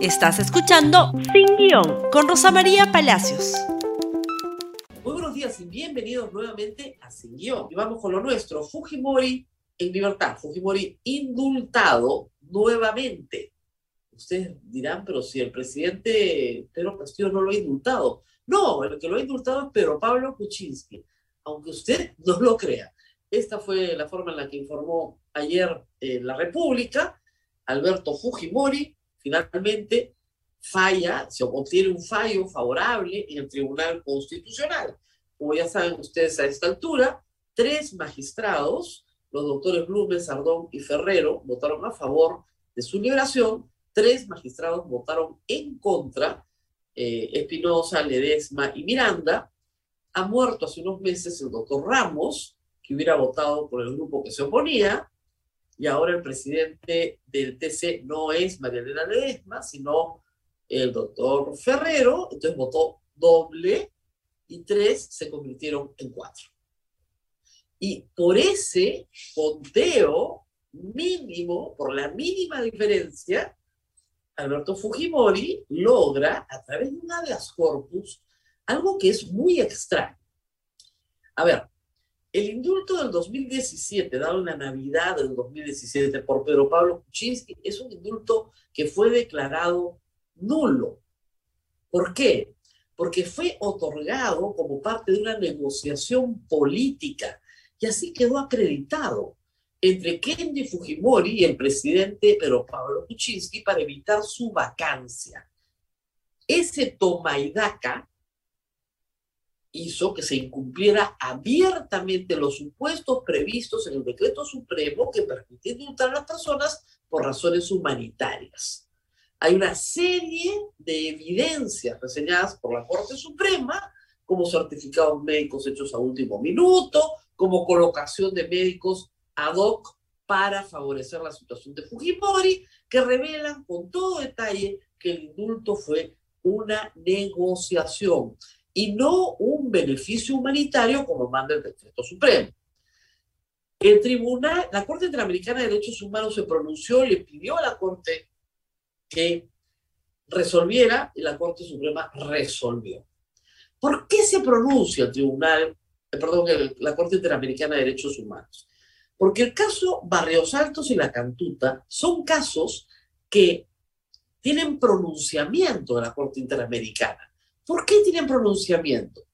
Estás escuchando Sin Guión con Rosa María Palacios. Muy buenos días y bienvenidos nuevamente a Sin Guión. Y vamos con lo nuestro. Fujimori en libertad. Fujimori indultado nuevamente. Ustedes dirán, pero si el presidente Pedro Castillo no lo ha indultado. No, el que lo ha indultado es Pedro Pablo Kuczynski. Aunque usted no lo crea. Esta fue la forma en la que informó ayer eh, la República. Alberto Fujimori finalmente falla, se obtiene un fallo favorable en el Tribunal Constitucional. Como ya saben ustedes a esta altura, tres magistrados, los doctores Blumen, Sardón y Ferrero, votaron a favor de su liberación, tres magistrados votaron en contra, eh, Espinosa, Ledesma y Miranda. Ha muerto hace unos meses el doctor Ramos, que hubiera votado por el grupo que se oponía, y ahora el presidente del TC no es María Elena Ledesma, sino el doctor Ferrero, entonces votó doble y tres se convirtieron en cuatro. Y por ese conteo mínimo, por la mínima diferencia, Alberto Fujimori logra, a través de una de las corpus, algo que es muy extraño. A ver, el indulto del 2017, dado en la Navidad del 2017 por Pedro Pablo Kuczynski, es un indulto que fue declarado nulo. ¿Por qué? Porque fue otorgado como parte de una negociación política y así quedó acreditado entre Kenji Fujimori y el presidente Pedro Pablo Kuczynski para evitar su vacancia. Ese toma y daca hizo que se incumpliera abiertamente los supuestos previstos en el decreto supremo que permite indultar a las personas por razones humanitarias. Hay una serie de evidencias reseñadas por la Corte Suprema, como certificados médicos hechos a último minuto, como colocación de médicos ad hoc para favorecer la situación de Fujimori, que revelan con todo detalle que el indulto fue una negociación y no un beneficio humanitario como manda el decreto supremo. El tribunal, la Corte Interamericana de Derechos Humanos se pronunció, le pidió a la Corte que resolviera y la Corte Suprema resolvió. ¿Por qué se pronuncia el tribunal, eh, perdón, la Corte Interamericana de Derechos Humanos? Porque el caso Barrios Altos y la Cantuta son casos que tienen pronunciamiento de la Corte Interamericana. ¿Por qué tienen pronunciamiento?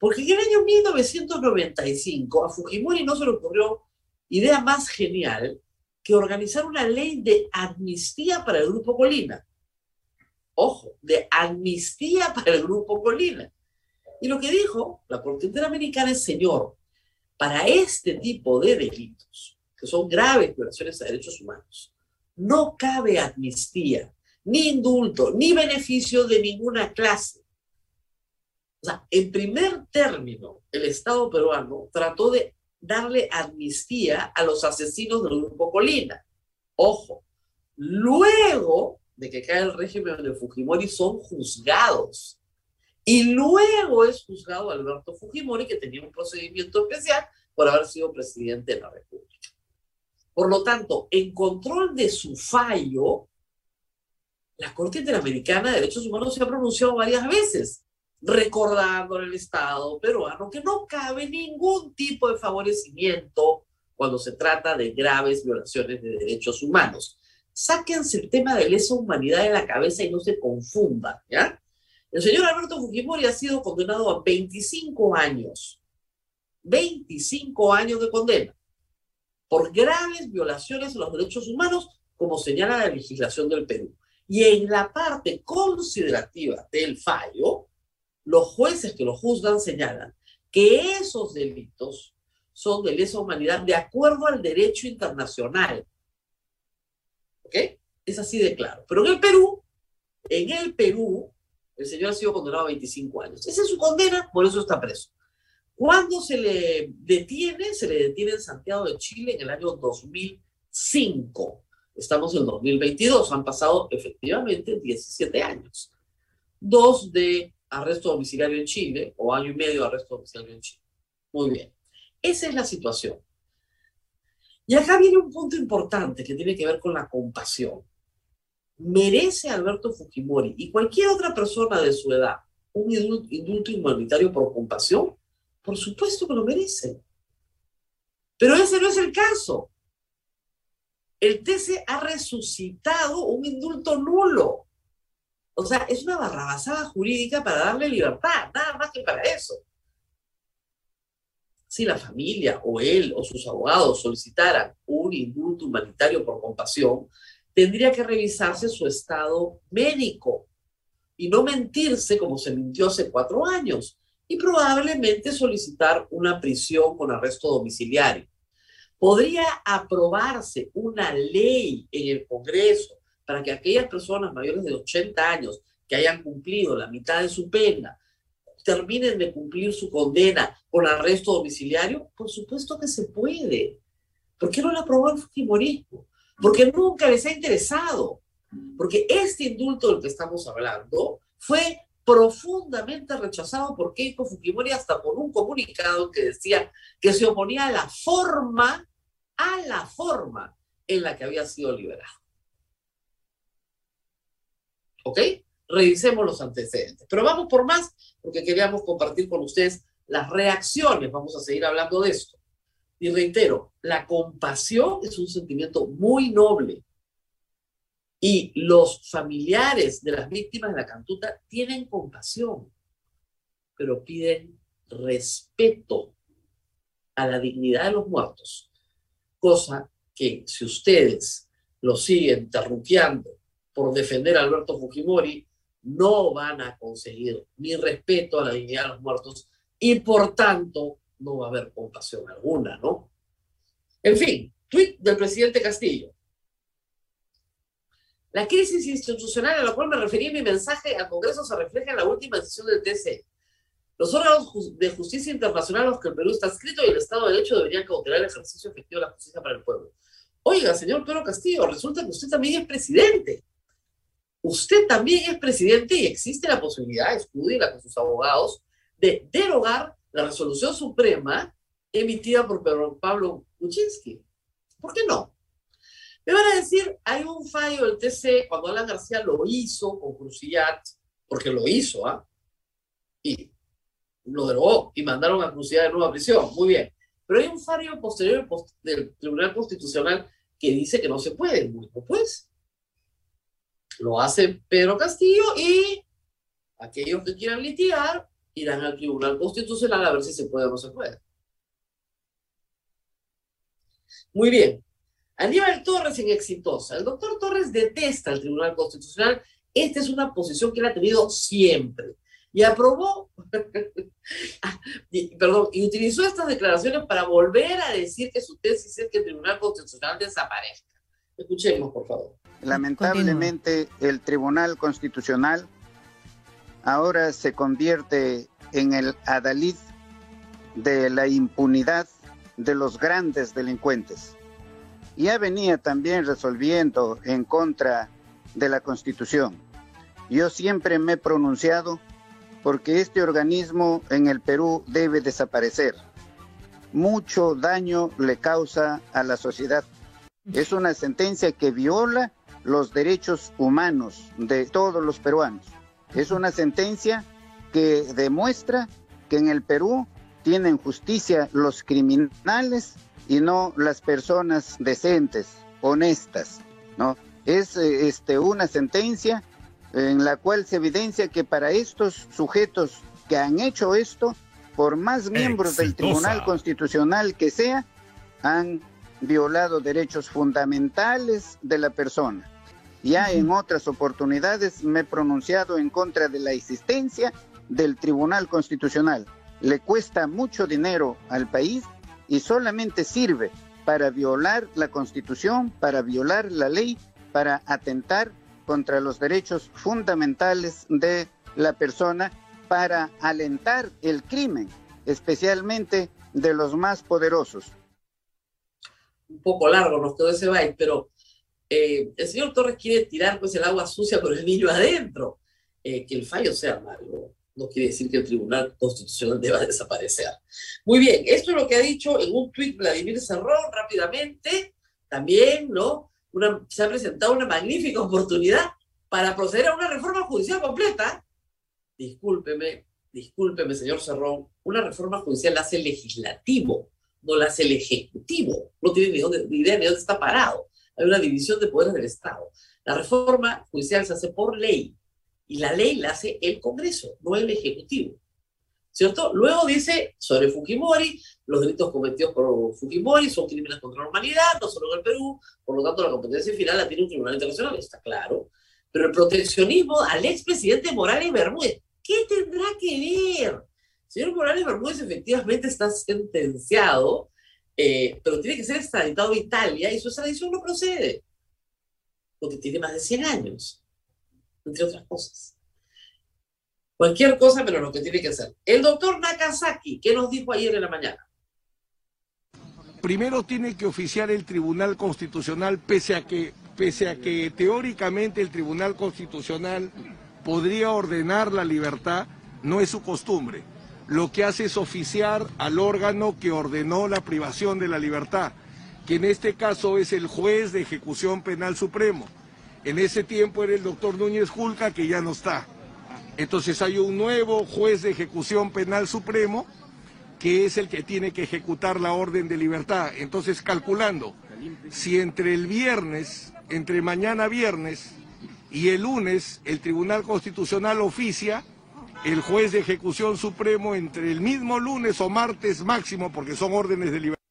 Porque en el año 1995 a Fujimori no se le ocurrió idea más genial que organizar una ley de amnistía para el Grupo Colina. Ojo, de amnistía para el Grupo Colina. Y lo que dijo la Corte Interamericana es, señor, para este tipo de delitos, que son graves violaciones a derechos humanos, no cabe amnistía, ni indulto, ni beneficio de ninguna clase. O sea, en primer término, el Estado peruano trató de darle amnistía a los asesinos del grupo Colina. Ojo, luego de que cae el régimen de Fujimori son juzgados. Y luego es juzgado Alberto Fujimori, que tenía un procedimiento especial por haber sido presidente de la República. Por lo tanto, en control de su fallo, la Corte Interamericana de Derechos Humanos se ha pronunciado varias veces recordando al Estado peruano que no cabe ningún tipo de favorecimiento cuando se trata de graves violaciones de derechos humanos. Sáquense el tema de lesa humanidad de la cabeza y no se confundan, ¿ya? El señor Alberto Fujimori ha sido condenado a 25 años, 25 años de condena, por graves violaciones de los derechos humanos, como señala la legislación del Perú. Y en la parte considerativa del fallo, los jueces que lo juzgan señalan que esos delitos son de lesa humanidad de acuerdo al derecho internacional. ¿Ok? Es así de claro. Pero en el Perú, en el Perú, el señor ha sido condenado a 25 años. Esa es su condena, por eso está preso. ¿Cuándo se le detiene? Se le detiene en Santiago de Chile en el año 2005. Estamos en 2022, han pasado efectivamente 17 años. Dos de arresto domiciliario en Chile o año y medio de arresto domiciliario en Chile. Muy bien. Esa es la situación. Y acá viene un punto importante que tiene que ver con la compasión. ¿Merece Alberto Fujimori y cualquier otra persona de su edad un indulto humanitario por compasión? Por supuesto que lo merece. Pero ese no es el caso. El TC ha resucitado un indulto nulo. O sea, es una barrabasada jurídica para darle libertad, nada más que para eso. Si la familia o él o sus abogados solicitaran un indulto humanitario por compasión, tendría que revisarse su estado médico y no mentirse como se mintió hace cuatro años y probablemente solicitar una prisión con arresto domiciliario. Podría aprobarse una ley en el Congreso para que aquellas personas mayores de 80 años que hayan cumplido la mitad de su pena terminen de cumplir su condena con arresto domiciliario? Por supuesto que se puede. ¿Por qué no la aprobó el Fujimorismo? Porque nunca les ha interesado. Porque este indulto del que estamos hablando fue profundamente rechazado por Keiko Fujimori hasta por un comunicado que decía que se oponía a la forma, a la forma en la que había sido liberado. ¿Ok? Revisemos los antecedentes. Pero vamos por más, porque queríamos compartir con ustedes las reacciones. Vamos a seguir hablando de esto. Y reitero, la compasión es un sentimiento muy noble, y los familiares de las víctimas de la cantuta tienen compasión, pero piden respeto a la dignidad de los muertos, cosa que si ustedes lo siguen terruqueando por defender a Alberto Fujimori, no van a conseguir ni respeto a la dignidad de los muertos y por tanto no va a haber compasión alguna, ¿no? En fin, tweet del presidente Castillo. La crisis institucional a la cual me referí en mi mensaje al Congreso se refleja en la última decisión del TC. Los órganos de justicia internacional a los que el Perú está escrito y el Estado de Derecho deberían cautelar el ejercicio efectivo de la justicia para el pueblo. Oiga, señor Pedro Castillo, resulta que usted también es presidente. Usted también es presidente y existe la posibilidad, estudiela con sus abogados, de derogar la resolución suprema emitida por Pablo Kuczynski. ¿Por qué no? Me van a decir, hay un fallo del TC cuando Alan García lo hizo con Crucillat, porque lo hizo, ¿ah? Y lo derogó y mandaron a Crucillat de nueva prisión. Muy bien. Pero hay un fallo posterior del Tribunal Constitucional que dice que no se puede. Bueno, pues lo hace Pedro Castillo y aquellos que quieran litigar irán al Tribunal Constitucional a ver si se puede o no se puede. Muy bien. Aníbal Torres en Exitosa. El doctor Torres detesta el Tribunal Constitucional. Esta es una posición que él ha tenido siempre. Y aprobó, perdón, y utilizó estas declaraciones para volver a decir que su tesis es que el Tribunal Constitucional desaparezca. Escuchemos, por favor. Lamentablemente, el Tribunal Constitucional ahora se convierte en el adalid de la impunidad de los grandes delincuentes ya venía también resolviendo en contra de la Constitución. Yo siempre me he pronunciado porque este organismo en el Perú debe desaparecer. Mucho daño le causa a la sociedad. Es una sentencia que viola los derechos humanos de todos los peruanos. Es una sentencia que demuestra que en el Perú tienen justicia los criminales y no las personas decentes, honestas, ¿no? Es eh, este, una sentencia en la cual se evidencia que para estos sujetos que han hecho esto, por más miembros del Tribunal Constitucional que sea, han violado derechos fundamentales de la persona. Ya en otras oportunidades me he pronunciado en contra de la existencia del Tribunal Constitucional. Le cuesta mucho dinero al país y solamente sirve para violar la constitución, para violar la ley, para atentar contra los derechos fundamentales de la persona, para alentar el crimen, especialmente de los más poderosos. Un poco largo nos quedó ese baile, pero eh, el señor Torres quiere tirar pues el agua sucia por el niño adentro. Eh, que el fallo sea malo no quiere decir que el Tribunal Constitucional deba desaparecer. Muy bien, esto es lo que ha dicho en un tuit Vladimir Cerrón rápidamente, también, ¿no? se ha presentado una magnífica oportunidad para proceder a una reforma judicial completa. Discúlpeme, discúlpeme, señor Cerrón, una reforma judicial la hace el legislativo, no la hace el ejecutivo. No tiene ni, ni idea de dónde está parado. Hay una división de poderes del Estado. La reforma judicial se hace por ley y la ley la hace el Congreso, no el Ejecutivo. ¿Cierto? Luego dice sobre Fujimori, los delitos cometidos por Fujimori son crímenes contra la humanidad, no solo en el Perú, por lo tanto la competencia final la tiene un tribunal internacional, está claro. Pero el proteccionismo al expresidente Morales Bermúdez, ¿qué tendrá que ver? señor Morales Bermúdez efectivamente está sentenciado, eh, pero tiene que ser extraditado a Italia y su extradición no procede, porque tiene más de 100 años, entre otras cosas. Cualquier cosa, pero lo que tiene que ser. El doctor Nakazaki, ¿qué nos dijo ayer en la mañana? Primero tiene que oficiar el Tribunal Constitucional, pese a que, pese a que teóricamente el Tribunal Constitucional podría ordenar la libertad, no es su costumbre. Lo que hace es oficiar al órgano que ordenó la privación de la libertad, que en este caso es el juez de ejecución penal supremo. En ese tiempo era el doctor Núñez Julca, que ya no está. Entonces hay un nuevo juez de ejecución penal supremo que es el que tiene que ejecutar la orden de libertad. Entonces calculando, si entre el viernes, entre mañana viernes y el lunes el Tribunal Constitucional oficia, el juez de ejecución supremo entre el mismo lunes o martes máximo, porque son órdenes de libertad.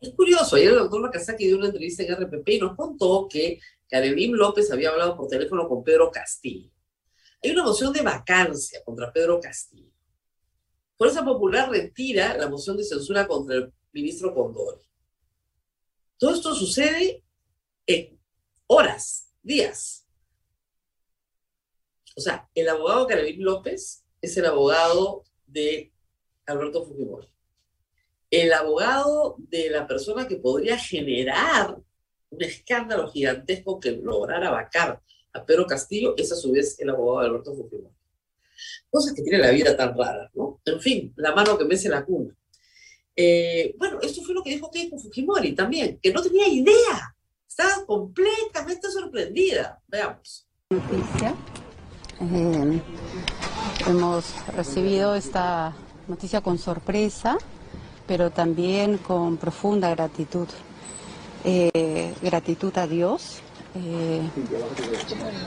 Es curioso, ayer el doctor Macasaki dio una entrevista en RPP y nos contó que Karelim López había hablado por teléfono con Pedro Castillo. Hay una moción de vacancia contra Pedro Castillo. Fuerza Popular retira la moción de censura contra el ministro Condori. Todo esto sucede en horas, días. O sea, el abogado Carolín López es el abogado de Alberto Fujimori. El abogado de la persona que podría generar un escándalo gigantesco que lograra vacar a Pedro Castillo, es a su vez el abogado de Alberto Fujimori. Cosas que tiene la vida tan rara, ¿no? En fin, la mano que mece la cuna. Eh, bueno, esto fue lo que dijo Keiko Fujimori también, que no tenía idea. Estaba completamente sorprendida. Veamos. Noticia. Eh, hemos recibido esta noticia con sorpresa, pero también con profunda gratitud. Eh, gratitud a Dios eh,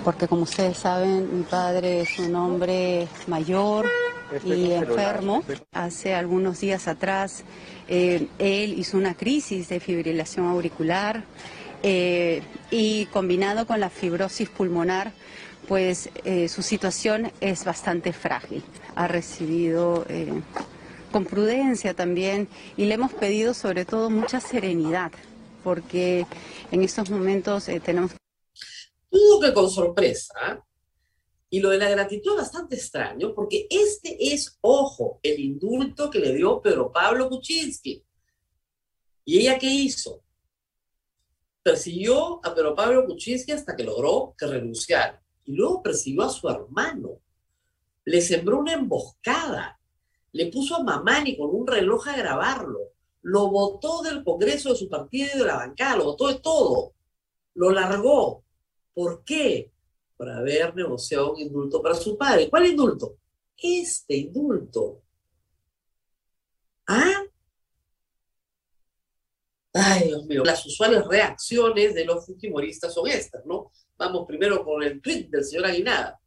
porque como ustedes saben, mi padre es un hombre mayor y enfermo. Hace algunos días atrás, eh, él hizo una crisis de fibrilación auricular eh, y combinado con la fibrosis pulmonar, pues su situación es bastante frágil. Ha recibido con prudencia también y le hemos pedido sobre todo mucha serenidad porque en estos momentos eh, tenemos... Todo que con sorpresa, y lo de la gratitud bastante extraño, porque este es, ojo, el indulto que le dio Pedro Pablo Kuczynski. ¿Y ella qué hizo? Persiguió a Pedro Pablo Kuczynski hasta que logró que renunciara. Y luego persiguió a su hermano. Le sembró una emboscada. Le puso a Mamani con un reloj a grabarlo lo votó del Congreso de su partido y de la bancada, lo votó de todo, lo largó. ¿Por qué? Por haber negociado un indulto para su padre. ¿Cuál indulto? Este indulto. ¿Ah? Ay, Dios mío. Las usuales reacciones de los fujimoristas son estas, ¿no? Vamos primero con el tweet del señor Aguinada.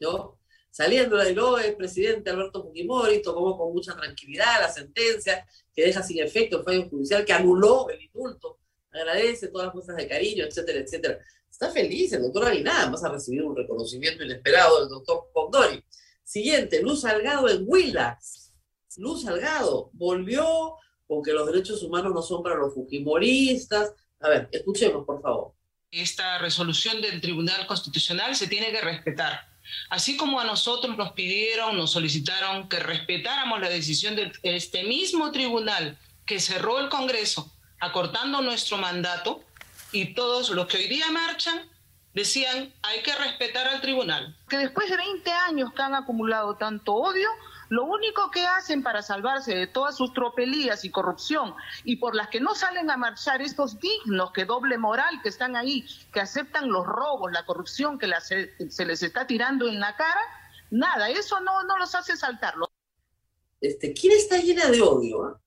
¿No? Saliendo de lo el presidente Alberto Fujimori tomó con mucha tranquilidad la sentencia que deja sin efecto el fallo judicial que anuló el indulto. Agradece todas las muestras de cariño, etcétera, etcétera. Está feliz el doctor Aguinada, más ha recibido un reconocimiento inesperado del doctor Condori. Siguiente, Luz Salgado en Willax. Luz Salgado volvió con que los derechos humanos no son para los fujimoristas. A ver, escuchemos, por favor. Esta resolución del Tribunal Constitucional se tiene que respetar Así como a nosotros nos pidieron, nos solicitaron que respetáramos la decisión de este mismo tribunal que cerró el Congreso, acortando nuestro mandato, y todos los que hoy día marchan decían hay que respetar al tribunal. Que después de 20 años que han acumulado tanto odio, Lo único que hacen para salvarse de todas sus tropelías y corrupción y por las que no salen a marchar estos dignos que doble moral que están ahí, que aceptan los robos, la corrupción que se les está tirando en la cara, nada, eso no, no los hace saltar. Este, ¿Quién está llena de odio? Ah?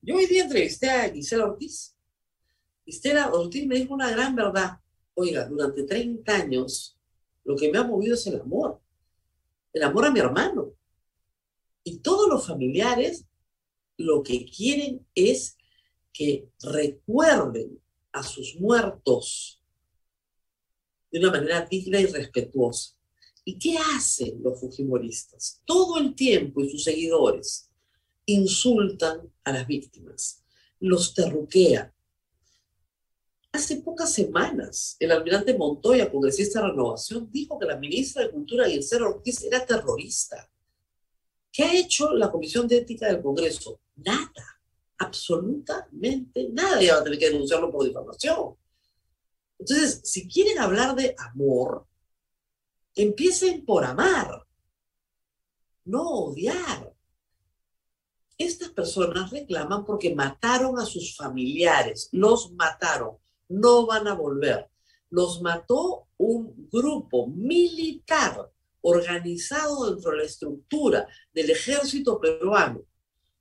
Yo hoy día entrevisté a Gisela Ortiz. Gisela Ortiz me dijo una gran verdad. Oiga, durante 30 años lo que me ha movido es el amor. El amor a mi hermano. Y todos los familiares lo que quieren es que recuerden a sus muertos de una manera digna y respetuosa. ¿Y qué hacen los fujimoristas? Todo el tiempo y sus seguidores insultan a las víctimas, los terruquean. Hace pocas semanas, el almirante Montoya, congresista de Renovación, dijo que la ministra de Cultura, Gisela Ortiz, era terrorista. ¿Qué ha hecho la Comisión de Ética del Congreso? Nada, absolutamente nada. Ya va a tener que denunciarlo por difamación. Entonces, si quieren hablar de amor, empiecen por amar, no odiar. Estas personas reclaman porque mataron a sus familiares, los mataron, no van a volver. Los mató un grupo militar organizado dentro de la estructura del ejército peruano,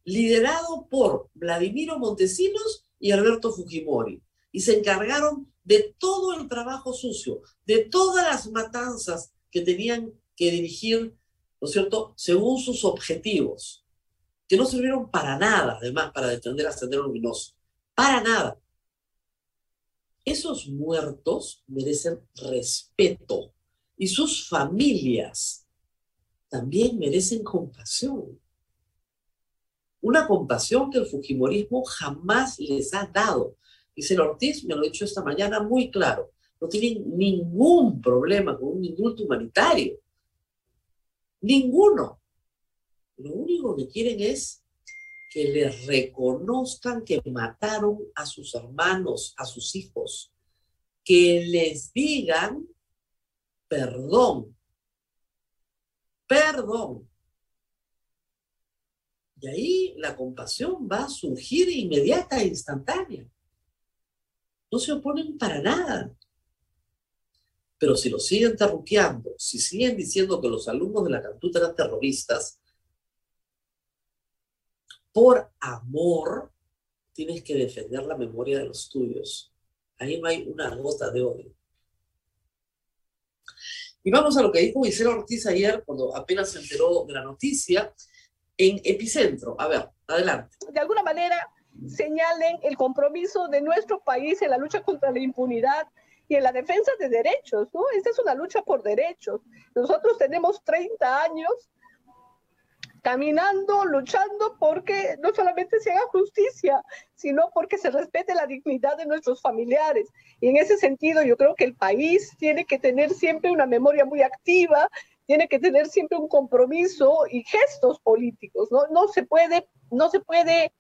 liderado por Vladimiro Montesinos y Alberto Fujimori. Y se encargaron de todo el trabajo sucio, de todas las matanzas que tenían que dirigir, ¿no es cierto?, según sus objetivos que no sirvieron para nada, además, para defender a Sendero Luminoso. Para nada. Esos muertos merecen respeto y sus familias también merecen compasión. Una compasión que el Fujimorismo jamás les ha dado. Y el Ortiz me lo ha dicho esta mañana muy claro. No tienen ningún problema con un indulto humanitario. Ninguno. Lo único que quieren es que les reconozcan que mataron a sus hermanos, a sus hijos, que les digan perdón, perdón. Y ahí la compasión va a surgir inmediata e instantánea. No se oponen para nada. Pero si lo siguen terruqueando, si siguen diciendo que los alumnos de la Cantuta eran terroristas, por amor, tienes que defender la memoria de los tuyos. Ahí no hay una gota de odio. Y vamos a lo que dijo Gisela Ortiz ayer cuando apenas se enteró de la noticia en Epicentro. A ver, adelante. De alguna manera señalen el compromiso de nuestro país en la lucha contra la impunidad y en la defensa de derechos, ¿no? Esta es una lucha por derechos. Nosotros tenemos 30 años caminando, luchando porque no solamente se haga justicia, sino porque se respete la dignidad de nuestros familiares. Y en ese sentido yo creo que el país tiene que tener siempre una memoria muy activa, tiene que tener siempre un compromiso y gestos políticos, ¿no? No se puede, no se puede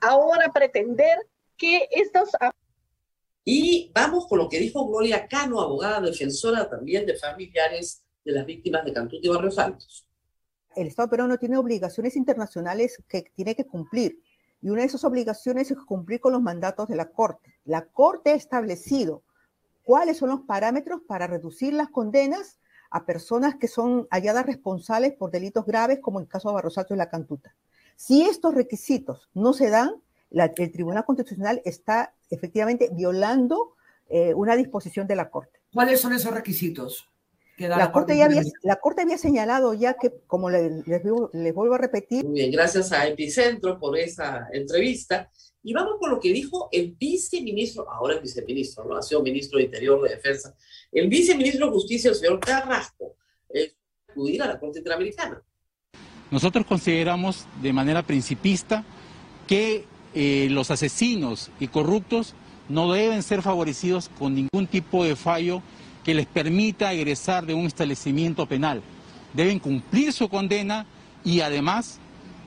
ahora pretender que estos... Y vamos con lo que dijo Gloria Cano, abogada defensora también de familiares de las víctimas de Cantuti Barrios Altos el Estado peruano tiene obligaciones internacionales que tiene que cumplir. Y una de esas obligaciones es cumplir con los mandatos de la Corte. La Corte ha establecido cuáles son los parámetros para reducir las condenas a personas que son halladas responsables por delitos graves, como el caso de Barrosato y la Cantuta. Si estos requisitos no se dan, el Tribunal Constitucional está efectivamente violando eh, una disposición de la Corte. ¿Cuáles son esos requisitos? La, Corte ya había, la Corte había señalado ya que, como les, les, vuelvo a repetir. Muy bien, gracias a Epicentro por esa entrevista. Y vamos con lo que dijo el viceministro, ahora es viceministro, ¿no? ha sido ministro de Interior de Defensa, el viceministro de Justicia, el señor Carrasco, es acudir a la Corte Interamericana. Nosotros consideramos de manera principista que eh, los asesinos y corruptos no deben ser favorecidos con ningún tipo de fallo que les permita egresar de un establecimiento penal. Deben cumplir su condena y además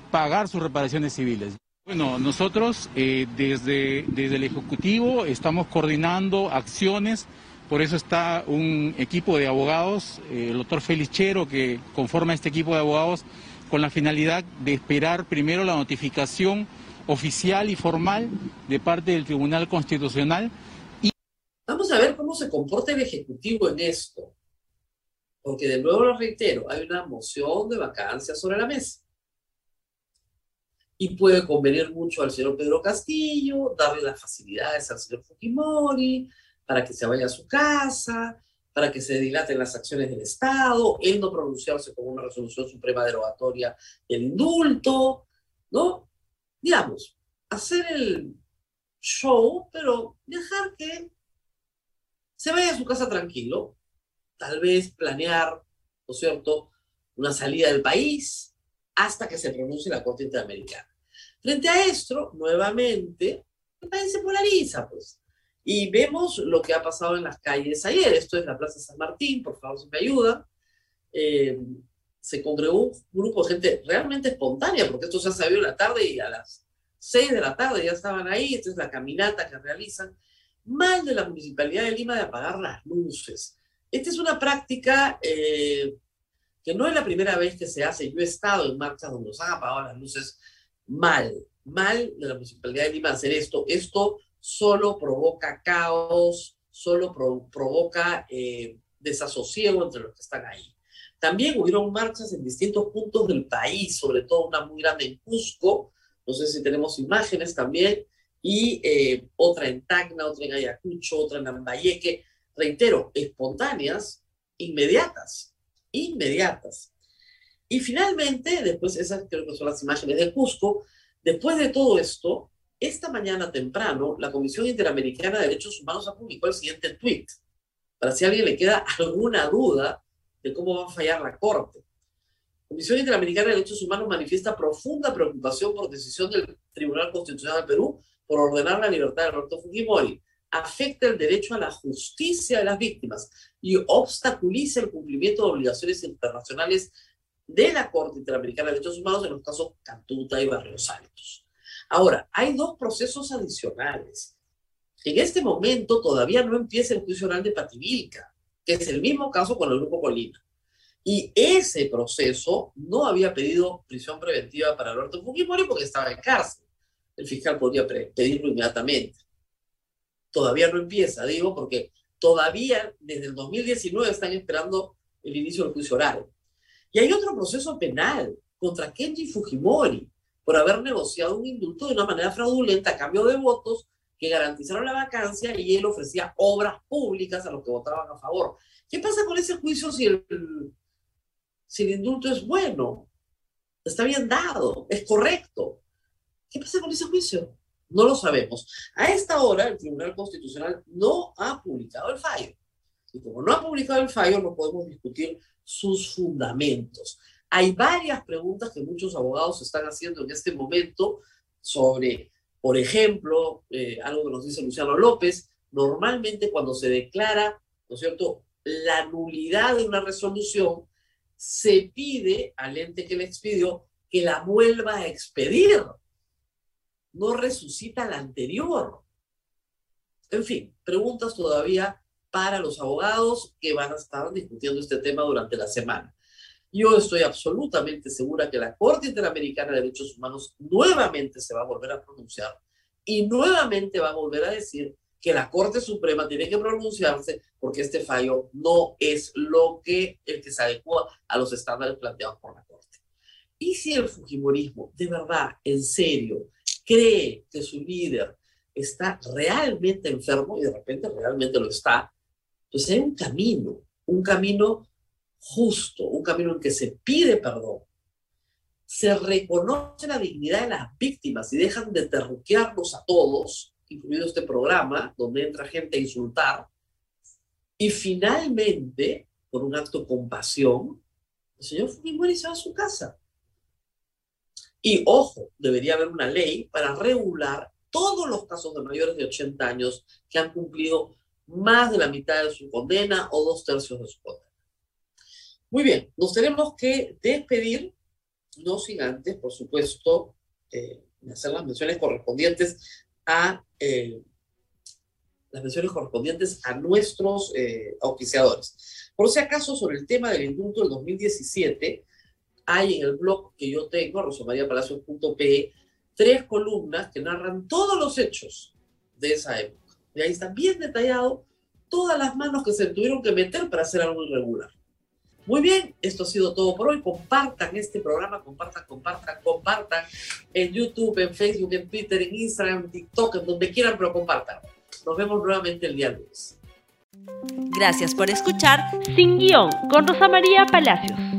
pagar sus reparaciones civiles. Bueno, nosotros eh, desde, desde el Ejecutivo estamos coordinando acciones Por eso está un equipo de abogados, eh, el doctor Félix Chero, que conforma este equipo de abogados con la finalidad de esperar primero la notificación oficial y formal de parte del Tribunal Constitucional. A ver cómo se comporta el Ejecutivo en esto, porque de nuevo lo reitero, hay una moción de vacancia sobre la mesa. Y puede convenir mucho al señor Pedro Castillo, darle las facilidades al señor Fujimori para que se vaya a su casa, para que se dilaten las acciones del Estado, él no pronunciarse con una resolución suprema derogatoria del indulto, ¿no? Digamos, hacer el show, pero dejar que se vaya a su casa tranquilo, tal vez planear, ¿no es cierto?, una salida del país hasta que se pronuncie la Corte Interamericana. Frente a esto, nuevamente, el se polariza, pues. Y vemos lo que ha pasado en las calles ayer. Esto es la Plaza San Martín, por favor, si me ayuda. Eh, se congregó un grupo de gente realmente espontánea, porque esto se ha sabido en la tarde y a las seis de la tarde ya estaban ahí. Esta es la caminata que realizan. Mal de la Municipalidad de Lima de apagar las luces. Esta es una práctica eh, que no es la primera vez que se hace. Yo he estado en marchas donde se han apagado las luces mal, mal de la Municipalidad de Lima hacer esto. Esto solo provoca caos, solo provoca eh, desasosiego entre los que están ahí. También hubieron marchas en distintos puntos del país, sobre todo una muy grande en Cusco, no sé si tenemos imágenes también, y eh, otra en Tacna, otra en Ayacucho, otra en Lambayeque, reitero, espontáneas, inmediatas, inmediatas. Y finalmente, después esas creo que son las imágenes de Cusco, después de todo esto, esta mañana temprano, la Comisión Interamericana de Derechos Humanos ha publicado el siguiente tweet, para si a alguien le queda alguna duda de cómo va a fallar la Corte. Comisión Interamericana de Derechos Humanos manifiesta profunda preocupación por decisión del Tribunal Constitucional de Perú por ordenar la libertad de Roberto Fujimori. Afecta el derecho a la justicia de las víctimas y obstaculiza el cumplimiento de obligaciones internacionales de la Corte Interamericana de Derechos Humanos en los casos Cantuta y Barrios Altos. Ahora, hay dos procesos adicionales. En este momento todavía no empieza el juicio oral de Pativilca, que es el mismo caso con el Grupo Colina. Y ese proceso no había pedido prisión preventiva para Alberto Fujimori porque estaba en cárcel. El fiscal podría pedirlo inmediatamente. Todavía no empieza, digo, porque todavía desde el 2019 están esperando el inicio del juicio oral. Y hay otro proceso penal contra Kenji Fujimori, por haber negociado un indulto de una manera fraudulenta a cambio de votos que garantizaron la vacancia y él ofrecía obras públicas a los que votaban a favor. ¿Qué pasa con ese juicio si el, si el indulto es bueno? Está bien dado, es correcto. ¿Qué pasa con ese juicio? No lo sabemos. A esta hora el Tribunal Constitucional no ha publicado el fallo. Y como no ha publicado el fallo, no podemos discutir sus fundamentos. Hay varias preguntas que muchos abogados están haciendo en este momento sobre, por ejemplo, eh, algo que nos dice Luciano López, normalmente cuando se declara, ¿no es cierto?, la nulidad de una resolución, se pide al ente que la expidió que la vuelva a expedir. No resucita la anterior. En fin, preguntas todavía para los abogados que van a estar discutiendo este tema durante la semana. Yo estoy absolutamente segura que la Corte Interamericana de Derechos Humanos nuevamente se va a volver a pronunciar y nuevamente va a volver a decir que la Corte Suprema tiene que pronunciarse porque este fallo no es lo que el que se adecua a los estándares planteados por la Corte. Y si el Fujimorismo de verdad, en serio, cree que su líder está realmente enfermo y de repente realmente lo está, pues hay un camino, un camino justo, un camino en que se pide perdón, se reconoce la dignidad de las víctimas y dejan de terruquearlos a todos, incluido este programa donde entra gente a insultar, y finalmente, por un acto de compasión, el señor Fujimori se va a su casa. Y ojo, debería haber una ley para regular todos los casos de mayores de 80 años que han cumplido más de la mitad de su condena o dos tercios de su condena. Muy bien, nos tenemos que despedir, no sin antes, por supuesto, eh, hacer las menciones correspondientes a, eh, las menciones correspondientes a nuestros eh, auspiciadores. Por si acaso, sobre el tema del indulto del 2017, hay en el blog que yo tengo, rosomariapalacios.pe, tres columnas que narran todos los hechos de esa época. Y ahí está bien detallado todas las manos que se tuvieron que meter para hacer algo irregular. Muy bien, esto ha sido todo por hoy. Compartan este programa, compartan, compartan, compartan en YouTube, en Facebook, en Twitter, en Instagram, en TikTok, en donde quieran, pero compartan. Nos vemos nuevamente el día lunes. Gracias por escuchar Sin Guión con Rosa María Palacios.